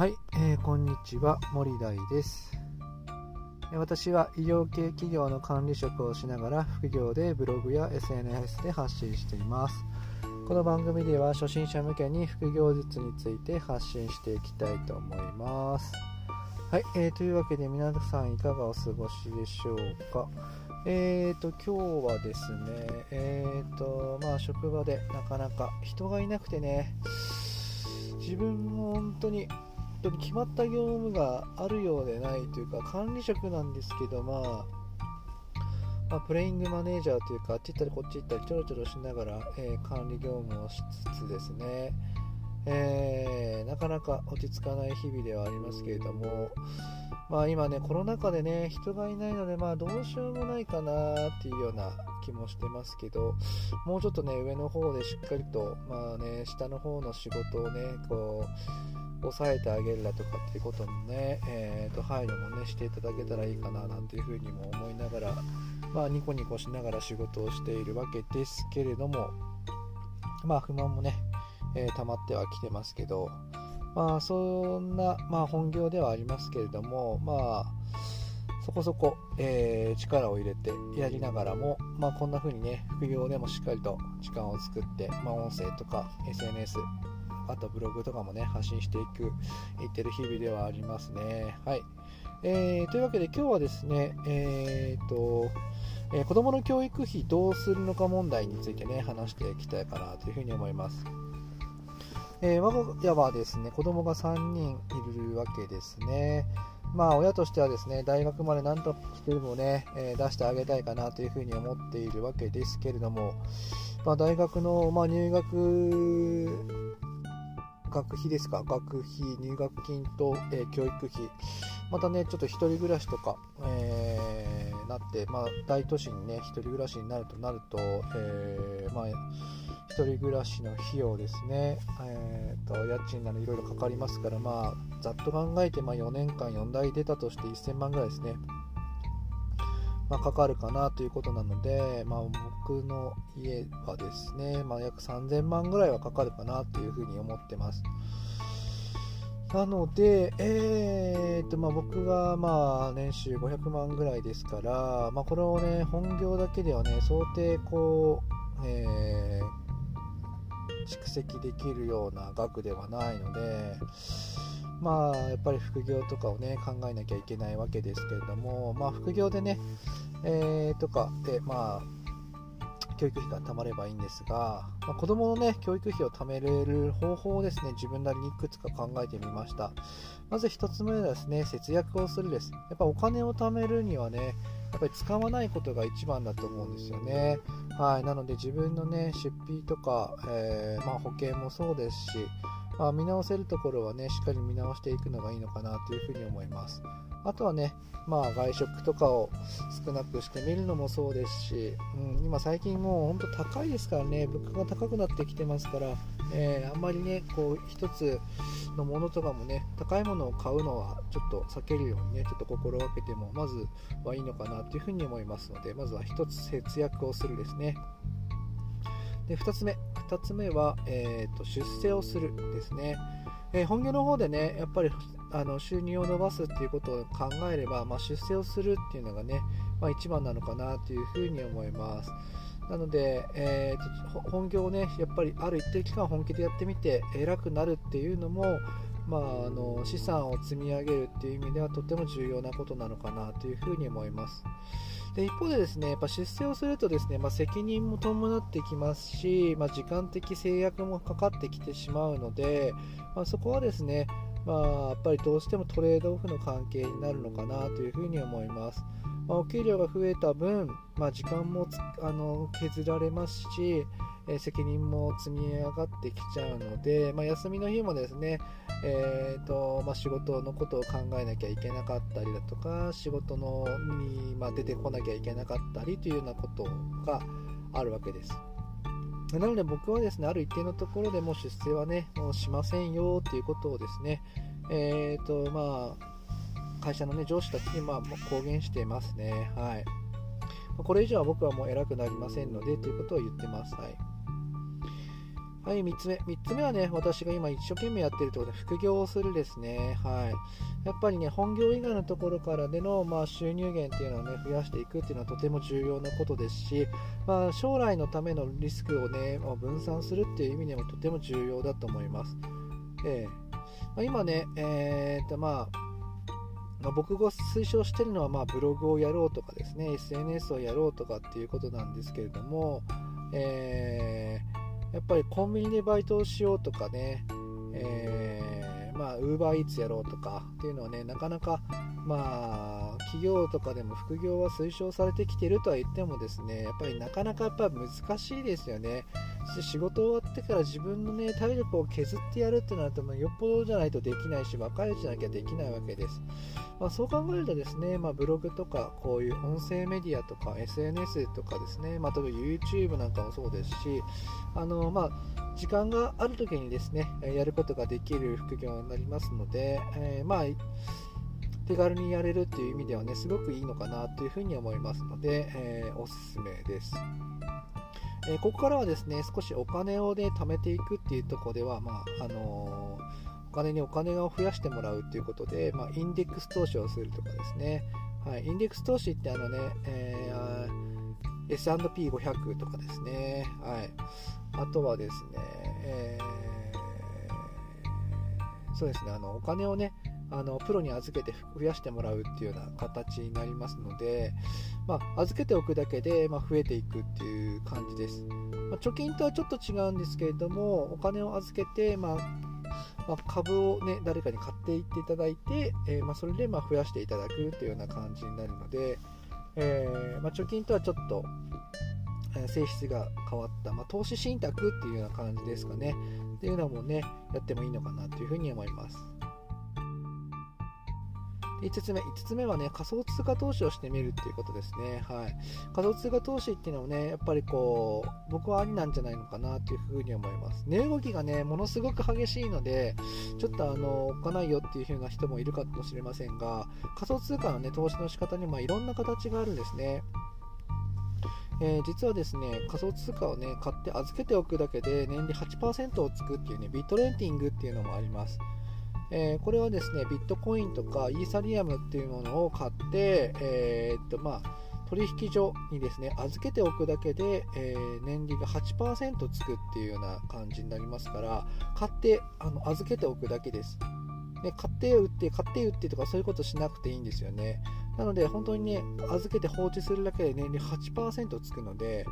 はい、えー、こんにちは森大です。私は医療系企業の管理職をしながら副業でブログや SNS で発信しています。この番組では初心者向けに副業術について発信していきたいと思います。はい、えー、というわけで皆さんいかがお過ごしでしょうか。えーと今日はですねえーとまあ職場でなかなか人がいなくてね自分も本当に当に決まった業務があるようでないというか管理職なんですけど、まあ、まあ、プレイングマネージャーというかあっち行ったりこっち行ったりちょろちょろしながら、えー、管理業務をしつつですね、えー、なかなか落ち着かない日々ではありますけれども、まあ、今ねコロナ禍でね人がいないので、まあ、どうしようもないかなっていうような気もしてますけどもうちょっとね上の方でしっかりと、まあね、下の方の仕事をねこう抑えてあげるだとかっていうこともね、えー、と配慮もねしていただけたらいいかななんていうふうにも思いながら、まあ、ニコニコしながら仕事をしているわけですけれども、まあ、不満もね、えー、溜まってはきてますけど、まあ、そんな、まあ、本業ではありますけれども、まあ、そこそこ、えー、力を入れてやりながらも、まあ、こんな風にね、副業でもしっかりと時間を作って、まあ、音声とか SNS、あとブログとかもね、発信していく、いってる日々ではありますね。はい。えー、というわけで今日はですね、えー、と、えー、子供の教育費どうするのか問題についてね、話していきたいかなというふうに思います。えー、我が家はですね、子供が3人いるわけですね。まあ、親としてはですね、大学まで何としてもね、えー、出してあげたいかなというふうに思っているわけですけれども、まあ、大学の、まあ、入学学費ですか、学費、入学金と、えー、教育費、またね、ちょっと1人暮らしとか、えー、なって、まあ、大都市にね、1人暮らしになるとなると、えー、まあ、1人暮らしの費用ですね、えーと、家賃などいろいろかかりますから、まあ、ざっと考えて、まあ、4年間4台出たとして1000万ぐらいですね。まあ、かかるかなということなので、まあ、僕の家はですね、まあ、約3000万ぐらいはかかるかなというふうに思ってます。なので、えーとまあ、僕がまあ年収500万ぐらいですから、まあ、これをね本業だけではね想定こう、えー、蓄積できるような額ではないので、まあ、やっぱり副業とかをね考えなきゃいけないわけですけれども、まあ、副業でね、えー、とかで、まあ、教育費が貯まればいいんですが、まあ、子供のね教育費を貯めれる方法をですね自分なりにいくつか考えてみました。まず1つ目はですね節約をするです。やっぱお金を貯めるにはねやっぱり使わないことが一番だと思うんですよね。はい。なので自分のね出費とか、えー、まあ、保険もそうですしあ、見直せるところはね、しっかり見直していくのがいいのかなというふうに思います。あとはね、まあ、外食とかを少なくしてみるのもそうですし、うん、今最近もう本当高いですからね、物価が高くなってきてますから、えー、あんまりね、こう、一つのものとかもね、高いものを買うのはちょっと避けるようにね、ちょっと心がけても、まずはいいのかなというふうに思いますので、まずは一つ節約をするですね。で2つ目2つ目は、えーと、出世をするですね、えー、本業の方でねやっぱりあの収入を伸ばすっていうことを考えれば、まあ、出世をするっていうのがね、まあ、一番なのかなというふうに思いますなので、えーと、本業をねやっぱりある一定期間本気でやってみて偉くなるっていうのもまあ、あの資産を積み上げるっていう意味ではとても重要なことなのかなというふうに思います。で一方でですねやっぱ出世をするとですね、まあ、責任も伴ってきますし、まあ、時間的制約もかかってきてしまうので、まあ、そこはですね、まあ、やっぱりどうしてもトレードオフの関係になるのかなというふうに思います。まあ、お給料が増えた分、まあ、時間もあの削られますし、え責任も積み上がってきちゃうので、まあ、休みの日もですね、えーとまあ、仕事のことを考えなきゃいけなかったりだとか仕事のに、まあ、出てこなきゃいけなかったりというようなことがあるわけです。なので僕はですね、ある一定のところでも出世はね、もうしませんよっていうことをですね、えーと、まあ、会社のね、上司たちにまあ公言していますね。はい。これ以上は僕はもう偉くなりませんのでということを言ってます。はい。はい、3つ目。3つ目はね、私が今一生懸命やってるってことで、副業をするですね。はい。やっぱりね、本業以外のところからでの、まあ、収入源っていうのをね、増やしていくっていうのはとても重要なことですし、まあ、将来のためのリスクをね、まあ、分散するっていう意味でもとても重要だと思います。えーまあ、今ね、えー、っと、まあ、僕が推奨してるのは、まあ、ブログをやろうとかですね、SNS をやろうとかっていうことなんですけれども、えーやっぱりコンビニでバイトをしようとかね、え、まあ、ウーバーイーツやろうとかっていうのはね、なかなか、まあ、企業とかでも副業は推奨されてきてるとは言ってもですね、やっぱりなかなかやっぱ難しいですよね。仕事終わってから自分のね、体力を削ってやるってなると、よっぽどじゃないとできないし、若いうちなきゃできないわけです。まあ、そう考えるとですね、まあ、ブログとかこういう音声メディアとか SNS とかですね、まあ、例えば YouTube なんかもそうですしあの、まあ、時間がある時にですねやることができる副業になりますので、えー、まあ手軽にやれるっていう意味ではねすごくいいのかなというふうに思いますので、えー、おすすめです。え、ここからはですね少しお金をね貯めていくっていうところでは、まああのお金にお金を増やしてもらうということで、まあ、インデックス投資をするとかですね、はい、インデックス投資ってあのね、えー、S&P500 とかですね、はい、あとはですね、えー、そうですねあのお金をねあのプロに預けて増やしてもらうっていうような形になりますので、まあ、預けておくだけで、まあ、増えていくっていう感じです、まあ、貯金とはちょっと違うんですけれどもお金を預けて、まま、株を、ね、誰かに買っていっていただいて、えー、ま、それでま増やしていただくというような感じになるので、えー、ま貯金とはちょっと、え性質が変わった、ま投資信託っていうような感じですかねっていうのもねやってもいいのかなというふうに思います。5つ目、5つ目はね、仮想通貨投資をしてみるっていうことですね。はい。仮想通貨投資っていうのもね、やっぱりこう、僕はありなんじゃないのかなというふうに思います。値動きがね、ものすごく激しいので、ちょっとあの、置かないよっていう風な人もいるかもしれませんが、仮想通貨のね、投資の仕方にまいろんな形があるんですね。えー、実はですね仮想通貨をね買って預けておくだけで年利8%をつくっていうねビットレンティングっていうのもあります。えー、これはですねビットコインとかイーサリアムっていうものを買って、えー、っとまあ、取引所にですね預けておくだけで、えー、年利が8%つくっていうような感じになりますから買ってあの預けておくだけです。ね、買って売って買って売ってとかそういうことしなくていいんですよね。なので本当にね預けて放置するだけで年利8%つくので、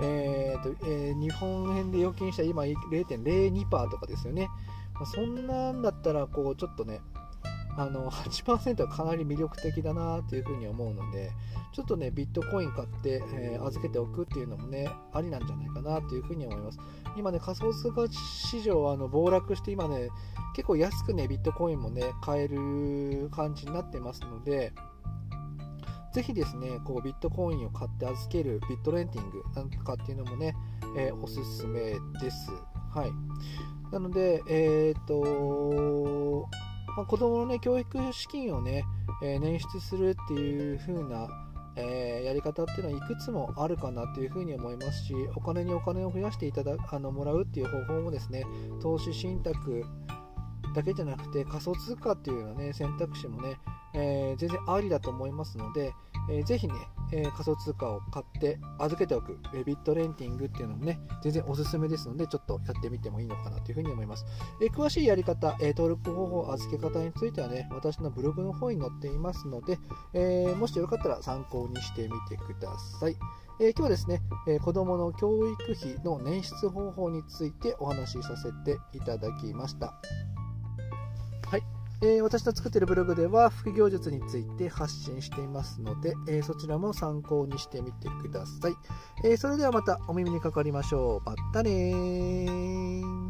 えーとえー、日本円で預金したら今0.02%とかですよね。ま、そんなんだったらこうちょっとねあの8%はかなり魅力的だなというふうに思うのでちょっとねビットコイン買って、えー、預けておくっていうのもねありなんじゃないかなというふうに思います今ね仮想通貨市場はあの暴落して今ね結構安くねビットコインもね買える感じになってますのでぜひですね、こうビットコインを買って預けるビットレンティングなんかっていうのもね、えー、おすすめです。はい。なので、えーとまあ、子供の、ね、教育資金をね、えー、捻出するっていう風な、えー、やり方っていうのはいくつもあるかなというふうに思いますしお金にお金を増やしていただあのもらうっていう方法もですね投資信託だけじゃなくて仮想通貨っていうような、ね、選択肢もね、えー、全然ありだと思いますので、えー、ぜひね、えー、仮想通貨を買って預けておく、えビットレンティングっていうのもね、全然おすすめですので、ちょっとやってみてもいいのかなというふうに思います。え詳しいやり方、え登録方法、預け方についてはね、私のブログの方に載っていますので、えもしよかったら参考にしてみてください。え今日はですね、え子供の教育費の捻出方法についてお話しさせていただきました。えー、私の作っているブログでは副業術について発信していますので、えー、そちらも参考にしてみてください、えー、それではまたお耳にかかりましょう。またね